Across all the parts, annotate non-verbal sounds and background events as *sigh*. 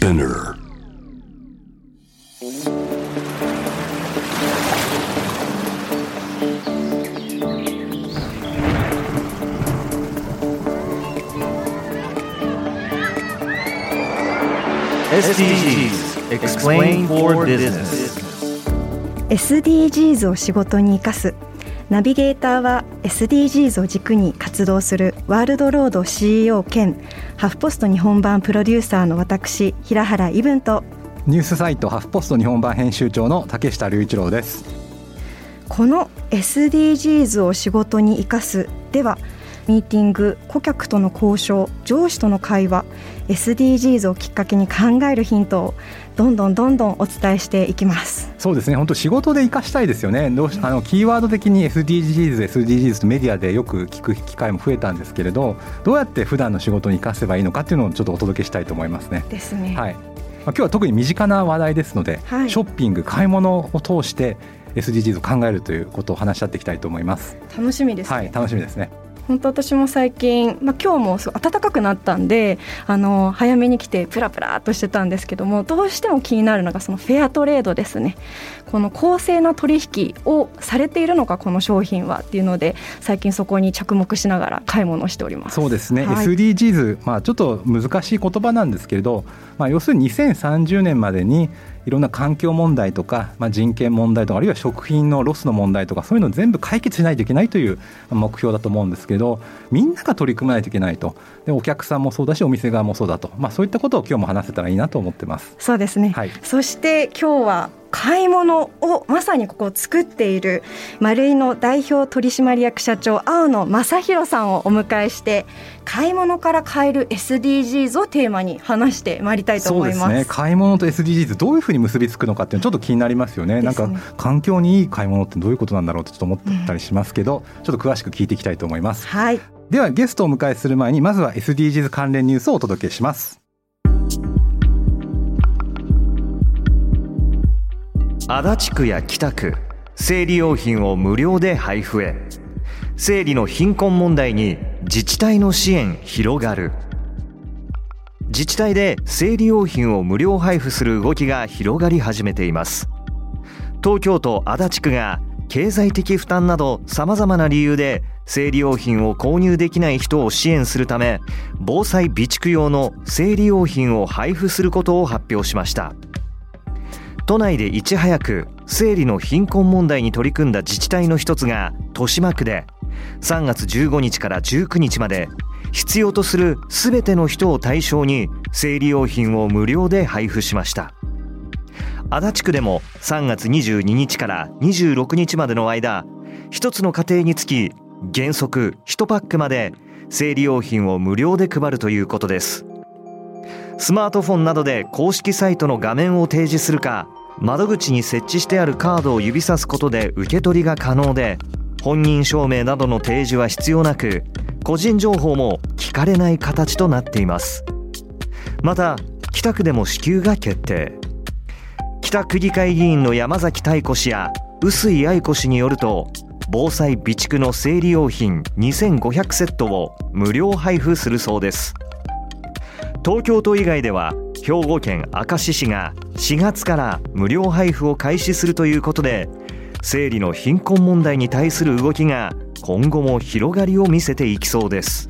Spinner SDGs Explain for Business SDGs を仕事に生かすナビゲーターは SDGs を軸に活動するワールドロード CEO 兼ハフポスト日本版プロデューサーの私平原伊文とニュースサイトハフポスト日本版編集長の竹下隆一郎です。この SDGs を仕事に生かすではミーティング顧客との交渉上司との会話 SDGs をきっかけに考えるヒントをどんどんどんどんお伝えしていきますそうですね本当仕事で生かしたいですよねどうしあのキーワード的に SDGs、SDGs とメディアでよく聞く機会も増えたんですけれどどうやって普段の仕事に生かせばいいのかっていうのをちょっとお届けしたいと思いますね。ですね。はいまあ、今日は特に身近な話題ですので、はいショッピング買い物を通して SDGs を考えるということを話し合っていきたいと思います。楽しみですね。はい、楽しみですね。本当私も最近、まあ、今日もすごい暖かくなったんであの早めに来てプラプラっとしてたんですけどもどうしても気になるのがそのフェアトレードですね。この公正な取引をされているのかこの商品はっていうので最近そこに着目しながら買い物をしております。そうですね、はい。SDGs、まあ、ちょっと難しい言葉なんですけれど、まあ、要するに2030年までにいろんな環境問題とか、まあ、人権問題とかあるいは食品のロスの問題とかそういうのを全部解決しないといけないという目標だと思うんですけどみんなが取り組まないといけないと。でお客さんもそうだしお店側もそうだと、まあ、そういったことを今日も話せたらいいなと思ってます。そうですね、はい。そして今日は買い物をまさにここを作っている丸井の代表取締役社長青野正弘さんをお迎えして買い物から変える SDGs をテーマに話してまいりたいと思います。すね買い物と SDGs どういうふうに結びつくのかっていうのちょっと気になりますよね。なんか環境にいい買い物ってどういうことなんだろうってちょっと思ったりしますけど、ちょっと詳しく聞いていきたいと思います。はい、ではゲストをお迎えする前にまずは SDGs 関連ニュースをお届けします足立区や北区生理用品を無料で配布へ。生理の貧困問題に自治体の支援広がる。自治体で生理用品を無料配布する動きが広がり始めています。東京都足立区が経済的負担などさまざまな理由で生理用品を購入できない人を支援するため防災備蓄用の生理用品を配布することを発表しました。都内でいち早く生理の貧困問題に取り組んだ自治体の一つが豊島区で3月15日から19日まで必要とする全ての人を対象に生理用品を無料で配布しました。足立区でも3月22日から26日までの間一つの家庭につき原則1パックまで生理用品を無料で配るということです。スマートフォンなどで公式サイトの画面を提示するか窓口に設置してあるカードを指さすことで受け取りが可能で本人証明などの提示は必要なく個人情報も聞かれない形となっています。また北区でも支給が決定。北区議会議員の山崎太子氏や臼井愛子氏によると防災備蓄の生理用品2500セットを無料配布するそうです。東京都以外では兵庫県明石市が4月から無料配布を開始するということで生理の貧困問題に対する動きが今後も広がりを見せていきそうです。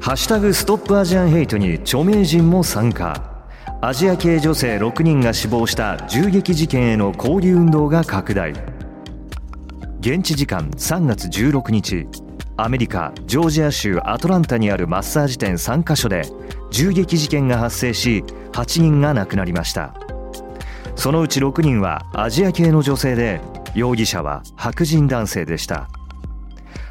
ハッシュタグストップアジアンヘイトに著名人も参加。アジア系女性6人が死亡した銃撃事件への抗議運動が拡大。現地時間3月16日。アメリカジョージア州アトランタにあるマッサージ店3カ所で銃撃事件が発生し8人が亡くなりました。そのうち6人はアジア系の女性で容疑者は白人男性でした。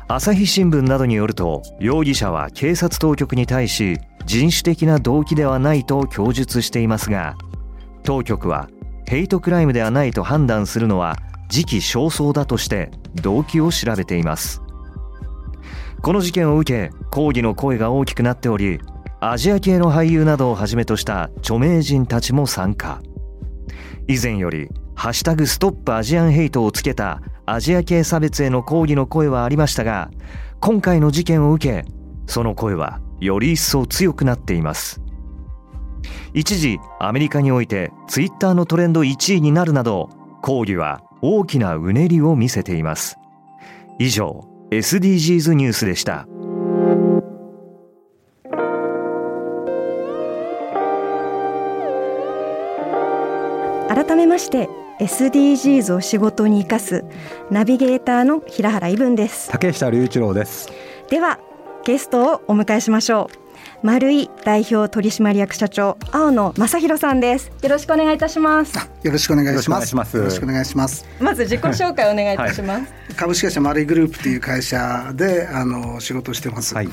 朝日新聞などによると容疑者は警察当局に対し人種的な動機ではないと供述していますが当局はヘイトクライムではないと判断するのは時期尚早だとして動機を調べています。この事件を受け抗議の声が大きくなっておりアジア系の俳優などをはじめとした著名人たちも参加。以前より「ハッシュタグストップアジアンヘイト」をつけたアジア系差別への抗議の声はありましたが今回の事件を受けその声はより一層強くなっています。一時アメリカにおいてツイッターのトレンド1位になるなど抗議は大きなうねりを見せています。以上 SDGs ニュースでした。改めまして SDGs を仕事に生かすナビゲーターの平原伊文です。竹下隆一郎です。ではゲストをお迎えしましょう丸井代表取締役社長青野正弘さんです。よろしくお願いいたします。よろしくお願いします。よろしくお願いします。まず自己紹介お願いいたします、はい、株式会社丸井グループという会社であの仕事をしてます、はい、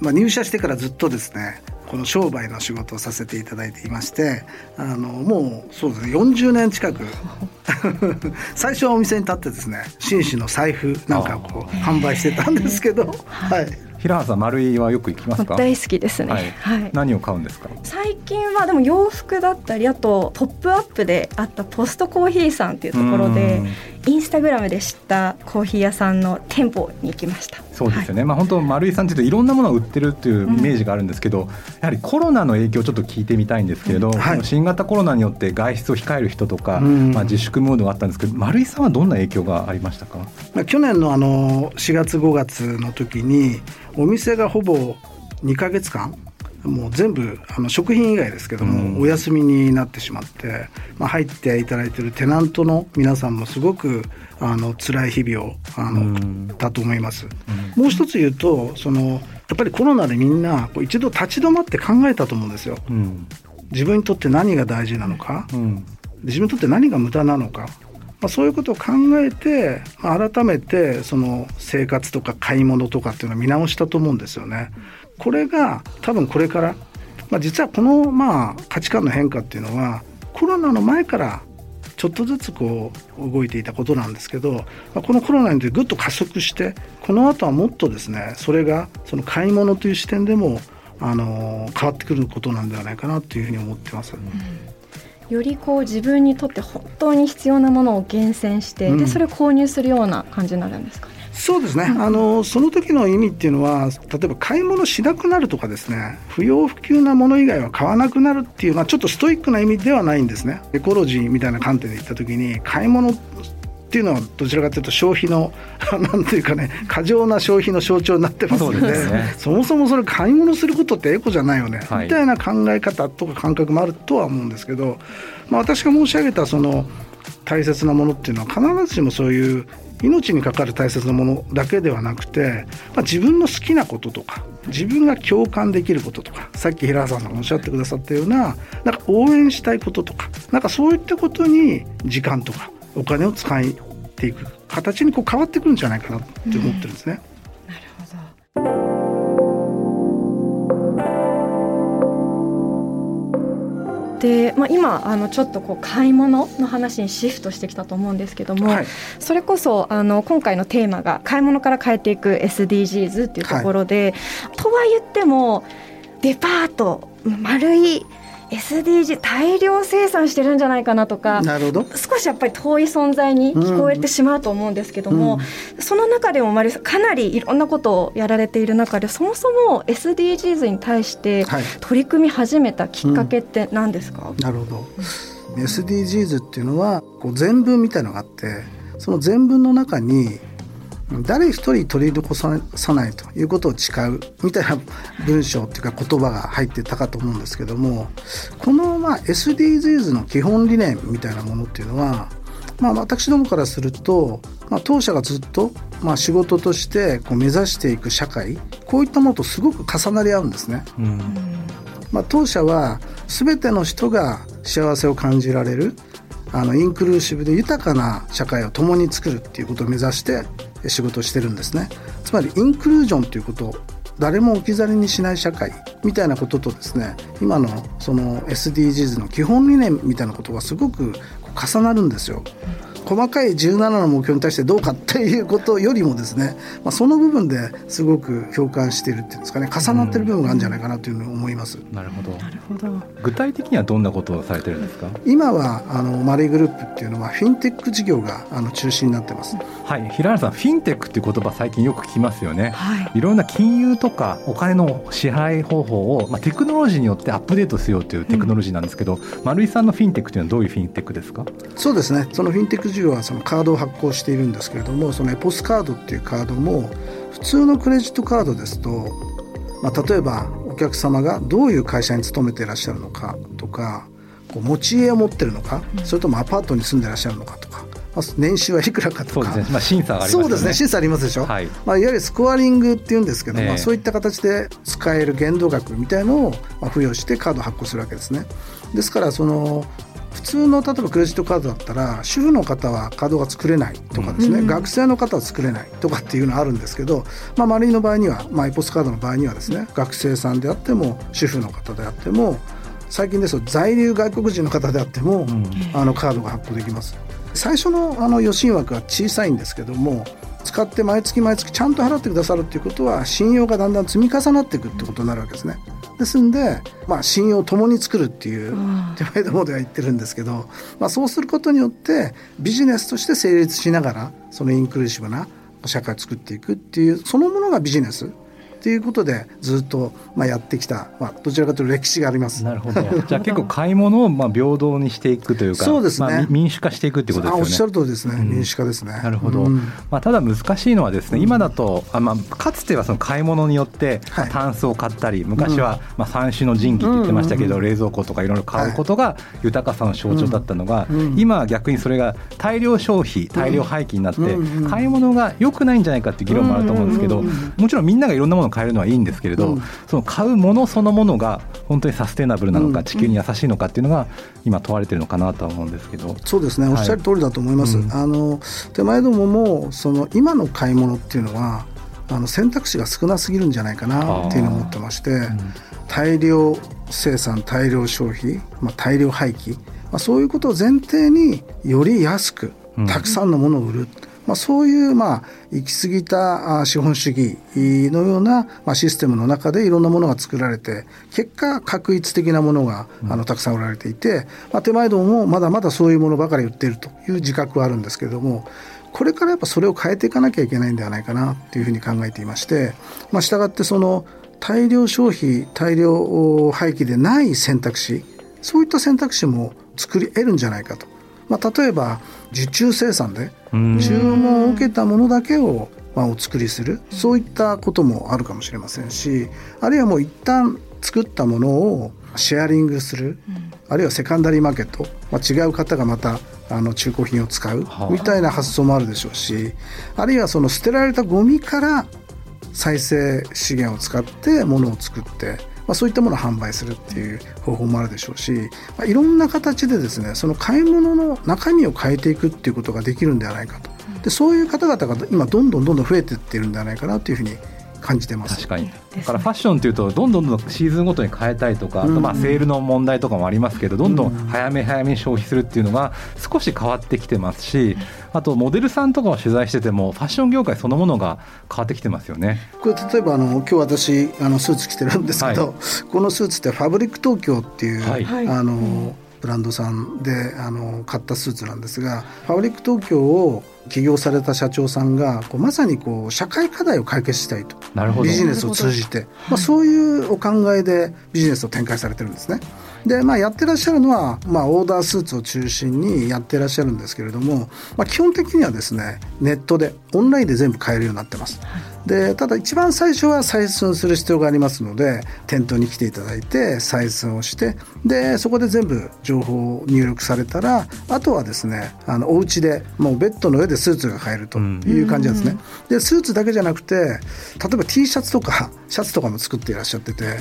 まあ入社してからずっとですねこの商売の仕事をさせていただいていましてあのもうそうですね40年近く *laughs* 最初はお店に立ってですね紳士の財布なんかこう販売してたんですけどはい平原さん丸いはよく行きますか？大好きですね、はい、はい、何を買うんですか？最近はでも洋服だったりあとトップアップであったポストコーヒーさんっていうところでインスタグラムで知ったコーヒー屋さんの店舗に行きました。そうですよね、はい、まあ本当丸井さんっていうといろんなものを売ってるっていうイメージがあるんですけど、うん、やはりコロナの影響をちょっと聞いてみたいんですけれど、うん。はい、新型コロナによって外出を控える人とか、うん、まあ自粛ムードがあったんですけど丸井さんはどんな影響がありましたか、まあ、去年のあの4月5月の時にお店がほぼ2か月間もう全部あの食品以外ですけども、お休みになってしまって、まあ、入っていただいているテナントの皆さんもすごくあの辛い日々をあの、だと思います。もう一つ言うとそのやっぱりコロナでみんな一度立ち止まって考えたと思うんですよ。自分にとって何が大事なのか、自分にとって何が無駄なのかまあ、そういうことを考えて、まあ、改めてその生活とか買い物とかっていうのを見直したと思うんですよね。これが多分これから、まあ、実はこのまあ価値観の変化っていうのはコロナの前からちょっとずつこう動いていたことなんですけど、まあ、このコロナによってぐっと加速してこの後はもっとですねそれがその買い物という視点でもあの変わってくることなんではないかなというふうに思ってます。うんよりこう自分にとって本当に必要なものを厳選して、うん、でそれを購入するような感じになるんですか？ね。そうですね、あのその時の意味っていうのは例えば買い物しなくなるとかですね不要不急なもの以外は買わなくなるっていうのはちょっとストイックな意味ではないんですね。エコロジーみたいな観点で言った時に買い物っていうのはどちらかというと消費の *laughs* なんていうかね過剰な消費の象徴になってますので、ね、そもそもそれ買い物することってエコじゃないよね、はい、みたいな考え方とか感覚もあるとは思うんですけど、まあ、私が申し上げたその大切なものっていうのは必ずしもそういう命にかかる大切なものだけではなくて、まあ、自分の好きなこととか自分が共感できることとかさっき平原さんがおっしゃってくださったようななんか応援したいこととかなんかそういったことに時間とかお金を使っていく形にこう変わってくるんじゃないかなって思ってるんですね。うん、なるほどで、まあ、今あのちょっとこう買い物の話にシフトしてきたと思うんですけども、はい、それこそあの今回のテーマが買い物から変えていく SDGs っていうところで、はい、とは言ってもデパート丸い SDG 大量生産してるんじゃないかなとかなるほど。少しやっぱり遠い存在に聞こえてしまうと思うんですけども、うん、その中でもマリさんかなりいろんなことをやられている中でそもそも SDGs に対して取り組み始めたきっかけって何ですか、うん、なるほど。SDGs っていうのはこう全文みたいのがあってその全文の中に誰一人取り残さないということを誓うみたいな文章っていうか言葉が入ってたかと思うんですけどもこのまあ SDGs の基本理念みたいなものっていうのはまあ、私どもからすると、まあ、当社がずっと、まあ、仕事としてこう目指していく社会こういったものとすごく重なり合うんですね。うんまあ、当社は全ての人が幸せを感じられるあのインクルーシブで豊かな社会を共に作るっていうことを目指して仕事をしてるんですね。つまりインクルージョンということ誰も置き去りにしない社会みたいなこととですね今のその SDGs の基本理念みたいなことがすごく重なるんですよ。細かい17の目標に対してどうかっていうことよりもですね、まあ、その部分ですごく共感しているっていうんですかね重なってる部分があるんじゃないかなというふうに思います。なるほど。なるほど。具体的にはどんなことをされてるんですか？今はあのマリーグループっていうのはフィンテック事業があの中心になってます。はい。平原さんフィンテックっていう言葉最近よく聞きますよね、はい、いろんな金融とかお金の支払い方法を、まあ、テクノロジーによってアップデートしようというテクノロジーなんですけど、うん、丸井さんのフィンテックというのはどういうフィンテックですか？そうですね。そのフィンテックはそのカードを発行しているんですけれどもそのエポスカードっていうカードも普通のクレジットカードですと、まあ、例えばお客様がどういう会社に勤めていらっしゃるのかとかこう持ち家を持ってるのか、それともアパートに住んでいらっしゃるのかとか年収はいくらかとか、ね、まあ、審査があります、ね、そうですね。審査ありますでしょ、はい。まあ、いわゆるスコアリングっていうんですけど、え。ー、まあ、そういった形で使える限度額みたいのを付与してカード発行するわけですね。ですからその普通の例えばクレジットカードだったら主婦の方はカードが作れないとかですね、うん、学生の方は作れないとかっていうのはあるんですけど、まあ、マリーの場合には、まあ、エポスカードの場合にはですね学生さんであっても主婦の方であっても最近ですと在留外国人の方であっても、うん、あのカードが発行できます。最初のあの予診枠は小さいんですけども使って毎月毎月ちゃんと払ってくださるっていうことは信用がだんだん積み重なっていくってことになるわけですね。ですんで、まあ、信用を共に作るっていう手前どもでは言ってるんですけど、まあ、そうすることによってビジネスとして成立しながらそのインクルーシブな社会を作っていくっていうそのものがビジネスっていうことでずっとまあやってきた、まあ、どちらかというと歴史があります。なるほど。*laughs* じゃあ結構買い物をまあ平等にしていくというか、そうですね。まあ、民主化していくってことですよね。おっしゃる通りですね。うん、民主化ですね。なるほど。うん、まあただ難しいのはですね、今だとあまあかつてはその買い物によってタンスを買ったり、はい、昔はまあ三種の神器って言ってましたけど、冷蔵庫とかいろいろ買うことが豊かさの象徴だったのが、今は逆にそれが大量消費、大量廃棄になって、買い物が良くないんじゃないかっていう議論もあると思うんですけど、もちろんみんながいろんなものを買えるのはいいんですけれど、その買うものそのものが本当にサステナブルなのか、地球に優しいのかっていうのが今問われてるのかなとは思うんですけど。そうですね。おっしゃる通りだと思います、はい、あの手前どももその今の買い物っていうのはあの選択肢が少なすぎるんじゃないかなっていうのを思ってまして、うん、大量生産大量消費、まあ、大量廃棄、まあ、そういうことを前提により安くたくさんのものを売る、うんまあ、そういうまあ行き過ぎた資本主義のようなまあシステムの中でいろんなものが作られて結果確一的なものがあのたくさん売られていて、まあ、手前どももまだまだそういうものばかり売っているという自覚はあるんですけれどもこれからやっぱそれを変えていかなきゃいけないんではないかなというふうに考えていまして、まあ、従ってその大量消費大量廃棄でない選択肢そういった選択肢も作り得るんじゃないかと。まあ、例えば受注生産で注文を受けたものだけをまあお作りする。そういったこともあるかもしれませんしあるいはもう一旦作ったものをシェアリングする、あるいはセカンダリーマーケット、まあ、違う方がまたあの中古品を使う。みたいな発想もあるでしょうしあるいはその捨てられたゴミから再生資源を使ってものを作ってまあ、そういったものを販売するっていう方法もあるでしょうし、まあ、いろんな形でですねその買い物の中身を変えていくっていうことができるんではないかと。でそういう方々が今どんどんどんどん増えていってるんではないかなというふうに感じてます。確かに。だからファッションというとどんどんどんシーズンごとに変えたいとか、あとまあセールの問題とかもありますけどどんどん早め早めに消費するっていうのが少し変わってきてますしあとモデルさんとかを取材しててもファッション業界そのものが変わってきてますよね。これ例えばあの今日私あのスーツ着てるんですけど、はい、このスーツってファブリック東京っていう、はい、あの、ブランドさんであの買ったスーツなんですがファブリック東京を起業された社長さんがこうまさにこう社会課題を解決したいと。ビジネスを通じて、まあ、そういうお考えでビジネスを展開されてるんですね。で、まあ、やってらっしゃるのは、まあ、オーダースーツを中心にやってらっしゃるんですけれども、まあ、基本的にはですねネットでオンラインで全部買えるようになってます。でただ一番最初は採寸する必要がありますので店頭に来ていただいて採寸をしてでそこで全部情報を入力されたらあとはですねあのお家でもうベッドの上でスーツが買えるという感じなんですね。でスーツだけじゃなくて例えば T シャツとかシャツとかも作っていらっしゃってて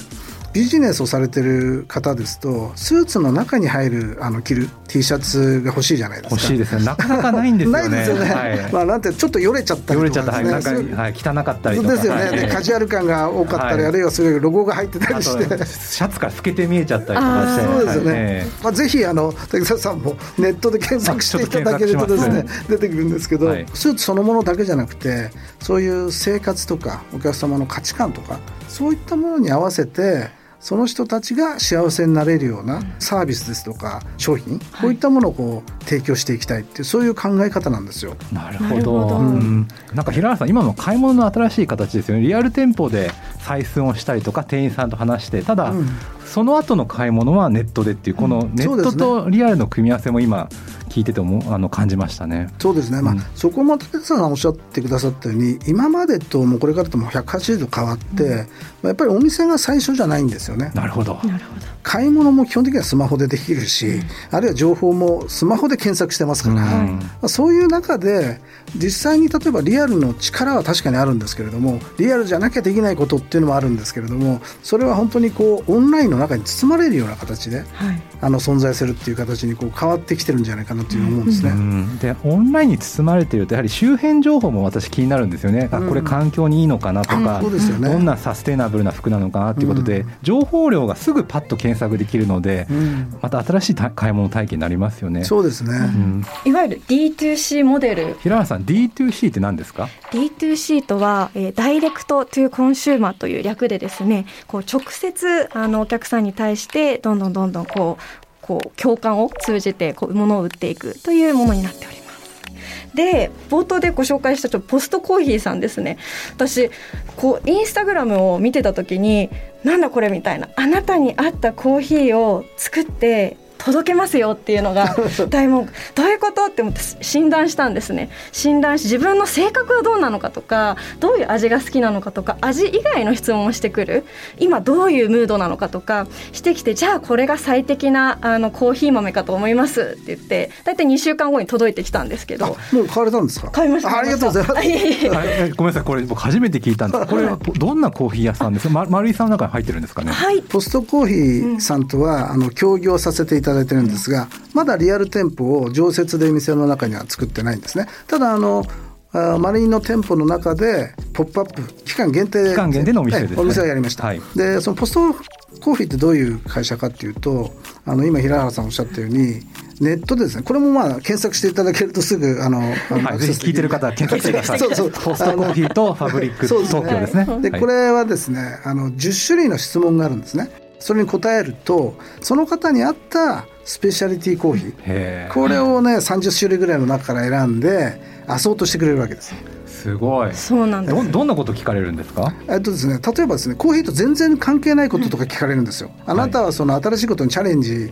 ビジネスをされてる方ですとスーツの中に入るあの着る T シャツが欲しいじゃないですか。欲しいですね。なかなかないんですよね。*laughs* ないですよね、はい、まあなんてちょっとよれちゃったりとか、ね、よれちゃった。はい、なんか、はい、汚かったりとか。ですよね、はい、カジュアル感が多かったり、はい、あるいはそれロゴが入ってたりして。シャツから透けて見えちゃったりとかして。そうですよね、まあ、ぜひあの竹澤さんもネットで検索していただけるとですね出てくるんですけど、スーツそのものだけじゃなくてそういう生活とかお客様の価値観とかそういったものに合わせてその人たちが幸せになれるようなサービスですとか商品、こういったものをこう提供していきたいっていうそういう考え方なんですよ。なるほど。うん、なんか平原さん今の買い物の新しい形ですよね。リアル店舗で採寸をしたりとか店員さんと話してただ、うん、その後の買い物はネットでっていうこのネットとリアルの組み合わせも今聞いててもあの感じましたね。そうですね。うん、まあそこも竹さんがおっしゃってくださったように、今までともこれからとも180度変わって、うん、やっぱりお店が最初じゃないんですよね。なるほど。なるほど。買い物も基本的にはスマホでできるし、うん、あるいは情報もスマホで検索してますから、まあ、そういう中で実際に例えばリアルの力は確かにあるんですけれどもリアルじゃなきゃできないことっていうのもあるんですけれどもそれは本当にこうオンラインの中に包まれるような形で、はい、あの存在するっていう形にこう変わってきてるんじゃないかなという思うんですね。うん、でオンラインに包まれているとやはり周辺情報も私気になるんですよね。あこれ環境にいいのかなとか、そうですよね、どんなサステナブルな服なのかなということで、情報量がすぐパッと検索できるので、また新しい買い物体験になりますよね。そうですね、いわゆる D2C モデル。平原さん D2C って何ですか？D2C とは、えー、 Direct to Consumer という略でですねこう直接あのお客さんに対してどんどんどんどんこうこう共感を通じてこう物を売っていくというものになっております。で冒頭でご紹介したちょポストコーヒーさんですね私こうインスタグラムを見てた時になんだこれみたいなあなたに合ったコーヒーを作って届けますよっていうのが *laughs* 大文句どういうことって思って診断したんですね。診断し自分の性格はどうなのかとかどういう味が好きなのかとか味以外の質問をしてくる。今どういうムードなのかとかしてきてじゃあこれが最適なあのコーヒー豆かと思いますって言って大体2週間後に届いてきたんですけど。もう買われたんですか？買いましたありがとうございます。ごめんなさい。これ僕初めて聞いたんです。*laughs* これはどんなコーヒー屋さんですか、ま、丸井さんの中に入ってるんですかね？はい。ポストコーヒーさんとは、うん、あの協業させていただいてるんですが、まだリアル店舗を常設で店の中には作ってないんですね。ただあのマリンの店舗の中でポップアップ期間限定期間限定のお店です、ね、お店をやりました、はい、でそのポストコーヒーってどういう会社かっていうとあの今平原さんおっしゃったようにネットでですねこれもまあ検索していただけるとすぐあの、はい、ぜひ聞いてる方は検索してください。そうそう。ポストコーヒーとファブリック東京ですね。で、これはですねあの10種類の質問があるんですねそれに答えるとその方に合ったスペシャリティコーヒー。これをね30種類ぐらいの中から選んでアソートしてくれるわけですすごい。そうなんです。どどんなこと聞かれるんですか？えっとですね例えばですねコーヒーと全然関係ないこととか聞かれるんですよ、あなたはその新しいことにチャレンジ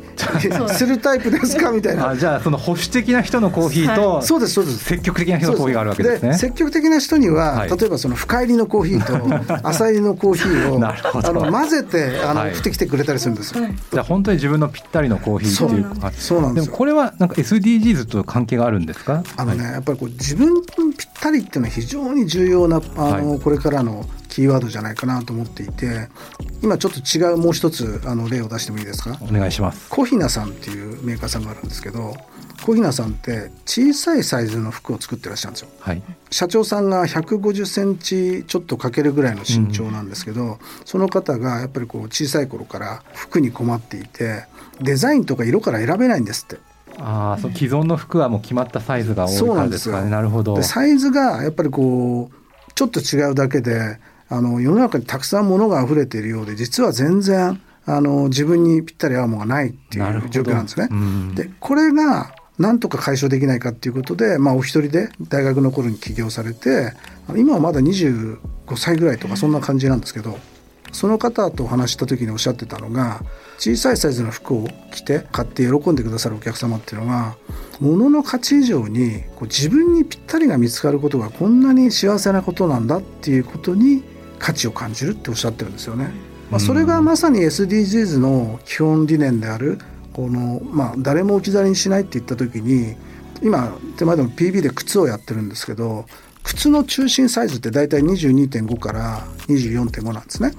す。るタイプですか？みたいな。あじゃあその保守的な人のコーヒーと、はい、そうですそうです。積極的な人のコーヒーがあるわけですね。積極的な人には、はい、例えばその深入りのコーヒーと *laughs* 浅入りのコーヒーをあの混ぜてあの、はい、振ってきてくれたりするんですよ、じゃあ本当に自分のぴったりのコーヒーっていうそうなんです。でもこれはなんか SDGs と関係があるんですか？あのね、やっぱりこう自分ぴったりっていうのは非常に重要なあの、はい、これからのキーワードじゃないかなと思っていて今ちょっと違うもう一つあの例を出してもいいですか？お願いします。コヒナさんっていうメーカーさんがあるんですけど小日向さんって小さいサイズの服を作ってらっしゃるんですよ、はい、社長さんが150センチちょっとかけるぐらいの身長なんですけど、うん、その方がやっぱりこう小さい頃から服に困っていてデザインとか色から選べないんですってああ、そう既存の服はもう決まったサイズが多いからですかね。なるほど。サイズがやっぱりこうちょっと違うだけで、あの世の中にたくさん物が溢れているようで、実は全然あの自分にぴったり合うものがないっていう状況なんですね。で、これがなんとか解消できないかっていうことで、まあ、お一人で大学の頃に起業されて今はまだ25歳ぐらいとかそんな感じなんですけどその方とお話した時におっしゃってたのが小さいサイズの服を着て買って喜んでくださるお客様っていうのが物の価値以上にこう自分にぴったりが見つかることがこんなに幸せなことなんだっていうことに価値を感じるっておっしゃってるんですよね。まあ、それがまさに SDGs の基本理念であるこの、まあ、誰も置き去りにしないって言った時に今手前でも PB で靴をやってるんですけど靴の中心サイズって大体22.5から24.5なんですね。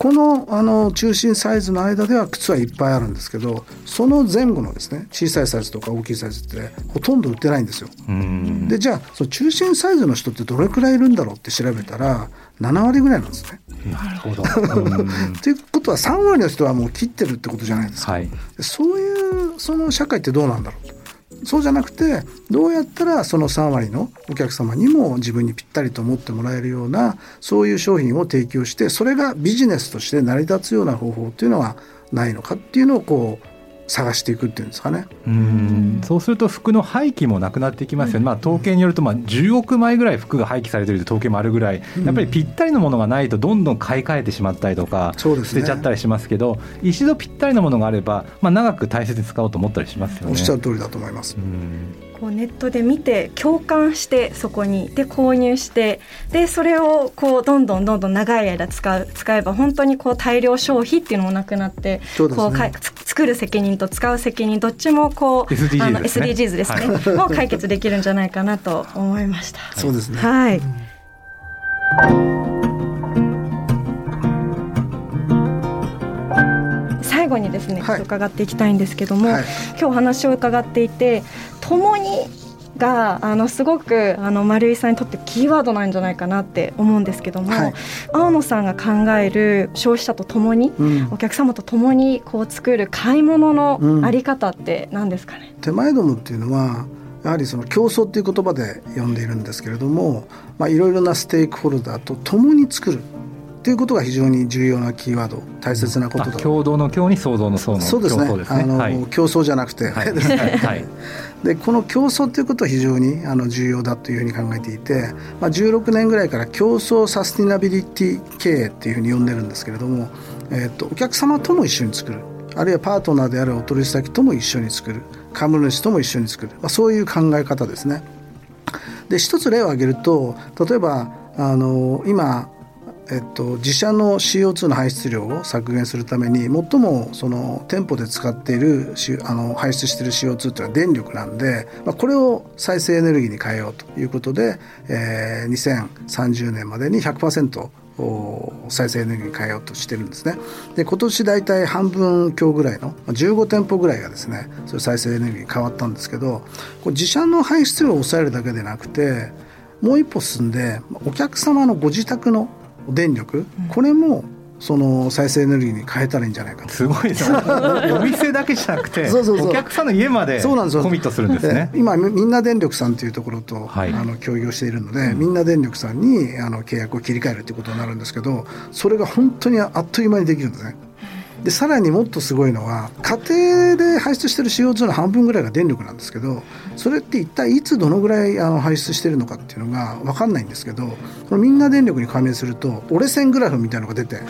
このあの中心サイズの間では靴はいっぱいあるんですけどその前後のですね小さいサイズとか大きいサイズってほとんど売ってないんですよ。でじゃあその中心サイズの人ってどれくらいいるんだろうって調べたら7割ぐらいなんですね。なるほど。*laughs* ということは3割の人はもう切ってるってことじゃないですか。はい、そういうその社会ってどうなんだろうと。そうじゃなくてどうやったらその3割のお客様にも自分にぴったりと思ってもらえるようなそういう商品を提供してそれがビジネスとして成り立つような方法っていうのはないのかっていうのをこう探していくっていうんですかね。うん。そうすると服の廃棄もなくなっていきますよね、まあ、統計によるとまあ10億枚ぐらい服が廃棄されてるという統計もあるぐらい、やっぱりぴったりのものがないとどんどん買い替えてしまったりとか、捨てちゃったりしますけど、一度ぴったりのものがあれば、まあ、長く大切に使おうと思ったりしますよね。おっしゃる通りだと思います。こうネットで見て共感してそこにで購入してでそれをこうどんどんどんどん長い間使う使えば本当にこう大量消費っていうのもなくなって、こうか作る責任と使う責任どっちもこう SDGs あの SDGs ですね、はい、もう解決できるんじゃないかなと思いました。そうですね。はい、うん。最後にですね、はい、伺っていきたいんですけども、はい、今日お話を伺っていて共にがあのすごくあの丸井さんにとってキーワードなんじゃないかなって思うんですけども、はい、青野さんが考える消費者と共に、うん、お客様と共にこう作る買い物のあり方って何ですかね、うん、手前どもっていうのはやはりその競争っていう言葉で呼んでいるんですけれども、まあ、いろいろなステークホルダーと共に作るっていうことが非常に重要なキーワード大切なことだ共同の共に創造の創のそうですね、ね、あの、はい、競争じゃなくて、はい、はい、*laughs* でこの競争ということは非常にあの重要だというふうに考えていて、まあ、16年ぐらいから競争サスティナビリティ経営っていうふうに呼んでるんですけれども、えーと、お客様とも一緒に作る。あるいはパートナーであるお取引先とも一緒に作る。株主とも一緒に作る、まあ、そういう考え方ですね。で一つ例を挙げると例えばあの今えっと、自社の CO2 の排出量を削減するために最もその店舗で使っているあの排出している CO2 っていうのは電力なんで、まあ、これを再生エネルギーに変えようということで、えー、2030年までに100%再生エネルギーに変えようとしてるんですね。で今年大体半分強ぐらいの15店舗ぐらいがですねそれ再生エネルギーに変わったんですけどこ自社の排出量を抑えるだけでなくてもう一歩進んでお客様のご自宅の電力、これもその再生エネルギーに変えたらいいんじゃないかすごいです *laughs* お店だけじゃなくてそうそうそう。お客さんの家までコミットするんですね。今みんな電力さんというところと、はい、あの協業しているので、みんな電力さんにあの契約を切り替えるということになるんですけどそれが本当にあっという間にできるんですねでさらにもっとすごいのは家庭で排出している CO2 の半分ぐらいが電力なんですけどそれって一体いつどのぐらいあの排出しているのかっていうのが分かんないんですけどこのみんな電力に加盟すると折れ線グラフみたいなのが出て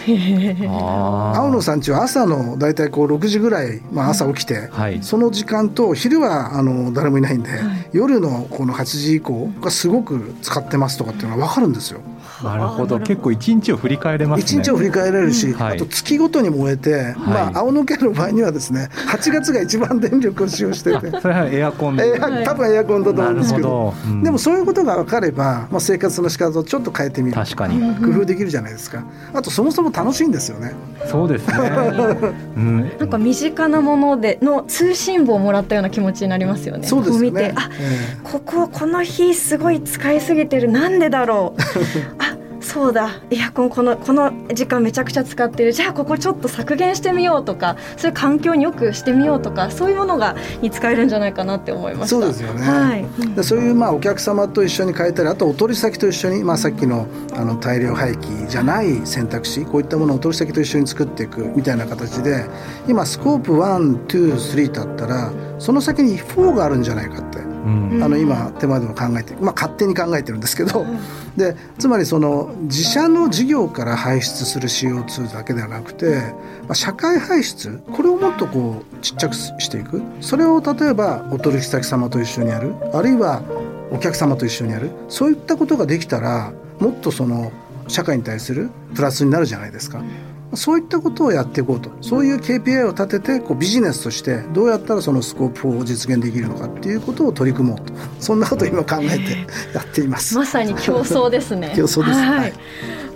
青野さんちは朝の大体こう6時ぐらい、まあ、朝起きて、はい、その時間と昼はあの誰もいないんで、はい、夜のこの8時以降がすごく使ってますとかっていうのが分かるんですよ。なるほど。結構一日を振り返れますね。日を振り返れるし、うん。はい、あと月ごとに燃えて、はい、まあ青野家の場合にはですね8月が一番電力を使用してて。*laughs* それはエアコンで、*laughs* 多分エアコンだと思うんですけど、うん、でもそういうことが分かれば、まあ、生活の仕方をちょっと変えてみる。確かに。工夫できるじゃないですか。あとそもそも楽しいんですよね。そうですね、*laughs* うん、なんか身近なものでの通信簿をもらったような気持ちになりますよね。そうですね。見てあ、えー、こここの日すごい使いすぎてる。なんでだろう。あそうだ。エアコンこのこの時間めちゃくちゃ使ってる。じゃあここちょっと削減してみようとかそういう環境によくしてみようとかそういうものがに使えるんじゃないかなって思いましそうですよね、はい、うん、そういうまあお客様と一緒に変えたりあとお取り先と一緒に、まあ、さっきのあの大量廃棄じゃない選択肢こういったものをお取り先と一緒に作っていくみたいな形で今スコープ123だったらその先に4があるんじゃないかって。うん、あの今手前でも考えて、まあ、勝手に考えてるんですけど、でつまりその自社の事業から排出する CO2 だけではなくて、まあ、社会排出これをもっとこうちっちゃくしていく。それを例えばお取引先様と一緒にやる。あるいはお客様と一緒にやる。そういったことができたらもっとその社会に対するプラスになるじゃないですか。そういったことをやっていこうと。そういう KPI を立ててこうビジネスとしてどうやったらそのスコープ4を実現できるのかっていうことを取り組もうと。そんなことを今考えて *laughs* やっています。まさに競争ですね。*laughs* 競争です、はい、はい、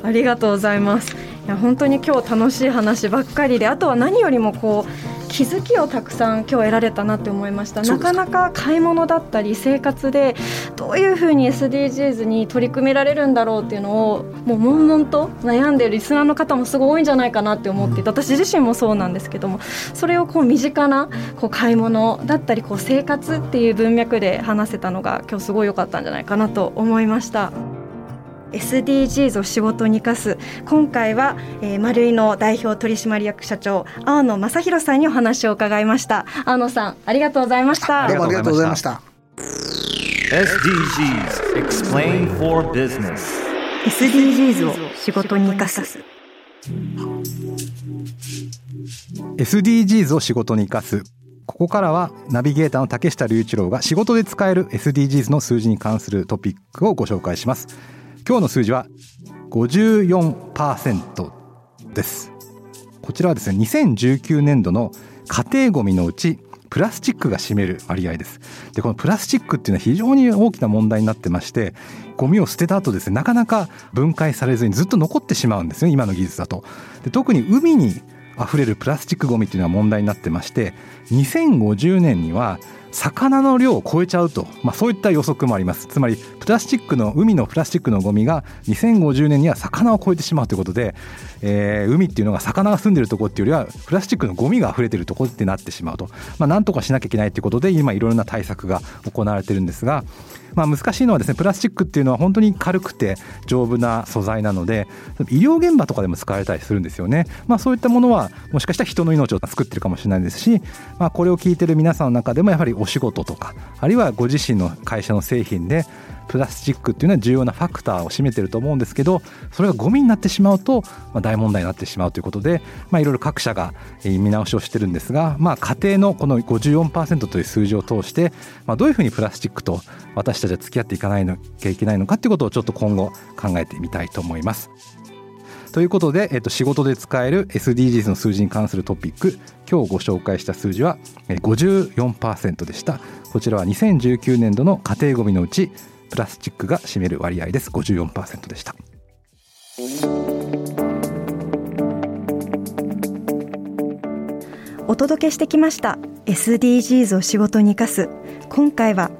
ありがとうございます。いや本当に今日楽しい話ばっかりであとは何よりもこう気づきをたくさん今日得られたなって思いました。なかなか買い物だったり生活でどういうふうに SDGs に取り組められるんだろうっていうのをもう悶々と悩んでるリスナーの方もすごい多いんじゃないかなって思っていて私自身もそうなんですけどもそれをこう身近なこう買い物だったりこう生活っていう文脈で話せたのが今日すごい良かったんじゃないかなと思いました。SDGs を仕事に生かす。今回は、えー、丸井の代表取締役社長青野正弘さんにお話を伺いました。青野さんありがとうございました。どうもありがとうございました。SDGs Explain for Business. SDGs を仕事に生かす。SDGs を仕事に生かす。ここからはナビゲーターの竹下隆一郎が仕事で使える SDGs の数字に関するトピックをご紹介します今日の数字は54%です。こちらはですね2019年度の家庭ごみのうちプラスチックが占める割合です。でこのプラスチックっていうのは非常に大きな問題になってましてゴミを捨てた後ですねなかなか分解されずにずっと残ってしまうんですね今の技術だと。で特に海に溢れるプラスチックゴミっていうのは問題になってまして2050年には魚の量を超えちゃうと、まあ、そういった予測もあります。つまりプラスチックの海のプラスチックのゴミが2050年には魚を超えてしまうということで、えー、海っていうのが魚が住んでるとこっていうよりはプラスチックのゴミが溢れてるとこってなってしまうと、まあ、なんとかしなきゃいけないということで今いろいろな対策が行われてるんですがまあ、難しいのはですねプラスチックっていうのは本当に軽くて丈夫な素材なので医療現場とかでも使われたりするんですよね、まあ、そういったものはもしかしたら人の命を救ってるかもしれないですし、まあ、これを聞いてる皆さんの中でもやはりお仕事とかあるいはご自身の会社の製品でプラスチックっていうのは重要なファクターを占めてると思うんですけどそれがゴミになってしまうと、ま、大問題になってしまうということで、まあ、いろいろ各社が見直しをしてるんですが、まあ、家庭のこの54%という数字を通して、まあ、どういうふうにプラスチックと私たちは付き合っていかないきゃいけないのかっていうことをちょっと今後考えてみたいと思います。ということで、えっと、仕事で使える SDGs の数字に関するトピック今日ご紹介した数字は54%でした。こちらは2019年度の家庭ごみのうちプラスチックが占める割合です。54%でした。お届けしてきました SDGs を仕事に生かす。今回は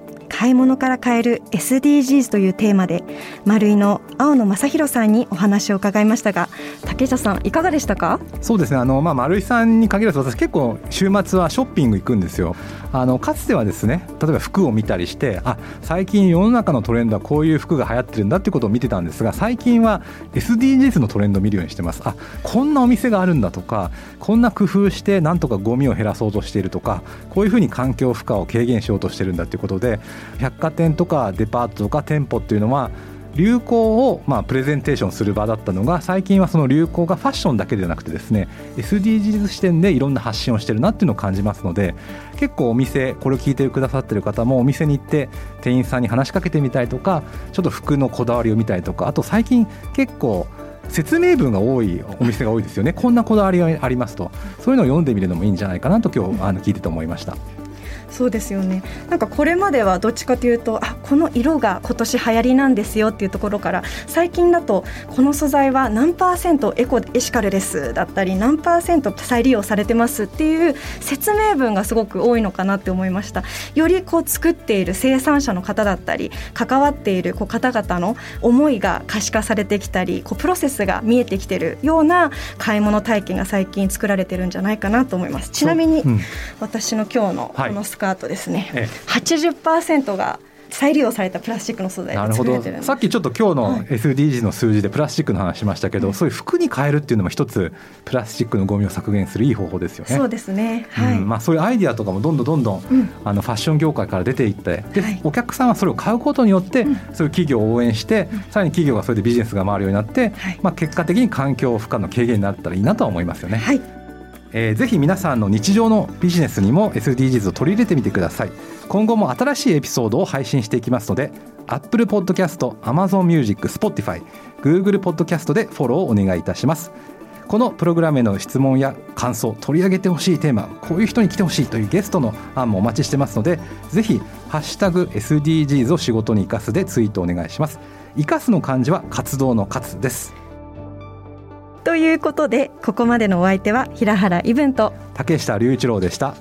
買い物から買える SDGs というテーマで丸井の青野正弘さんにお話を伺いましたが竹下さんいかがでしたか？そうですね。あの、まあ、丸井さんに限らず私結構週末はショッピング行くんですよ。あのかつてはですね例えば服を見たりしてあ最近世の中のトレンドはこういう服が流行ってるんだってことを見てたんですが最近は SDGs のトレンドを見るようにしてます。あこんなお店があるんだとかこんな工夫してなんとかゴミを減らそうとしているとかこういうふうに環境負荷を軽減しようとしてるんだということで百貨店とかデパートとか店舗っていうのは流行をまあプレゼンテーションする場だったのが最近はその流行がファッションだけでなくてですね SDGs 視点でいろんな発信をしてるなっていうのを感じますので結構お店これを聞いてくださってる方もお店に行って店員さんに話しかけてみたりとかちょっと服のこだわりを見たりとかあと最近結構説明文が多いお店が多いですよねこんなこだわりがありますとそういうのを読んでみるのもいいんじゃないかなと今日あの聞いてて思いました。そうですよね。なんかこれまではどっちかというとあこの色が今年流行りなんですよっていうところから最近だとこの素材は何パーセントエコエシカルですだったり何パーセント再利用されてますっていう説明文がすごく多いのかなって思いました。よりこう作っている生産者の方だったり関わっているこう方々の思いが可視化されてきたりこうプロセスが見えてきてるような買い物体験が最近作られてるんじゃないかなと思います。ちなみに、私の今日のこのスカカートですね、ええ、80%が再利用されたプラスチックの素材なるほど。さっきちょっと今日の SDGs の数字でプラスチックの話しましたけど、はい、そういう服に変えるっていうのも一つプラスチックのゴミを削減するいい方法ですよね。そうですね、はい、うん、まあ、そういうアイディアとかもどんどんどんどん、うん、あのファッション業界から出ていってで、はい、お客さんはそれを買うことによって、うん、そういう企業を応援して、さらに企業がそれでビジネスが回るようになって、まあ、結果的に環境負荷の軽減になったらいいなとは思いますよね。はいえー、ぜひ皆さんの日常のビジネスにも SDGs を取り入れてみてください。今後も新しいエピソードを配信していきますので Apple Podcast、Amazon Music、Spotify、Google Podcast でフォローをお願いいたします。このプログラムへの質問や感想取り上げてほしいテーマこういう人に来てほしいというゲストの案もお待ちしてますのでぜひハッシュタグ SDGs を仕事に生かすでツイートお願いします。生かすの漢字は活動の活です。ということでここまでのお相手は平原イブンと竹下隆一郎でした。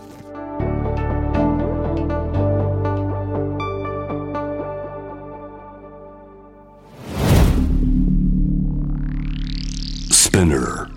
Spinner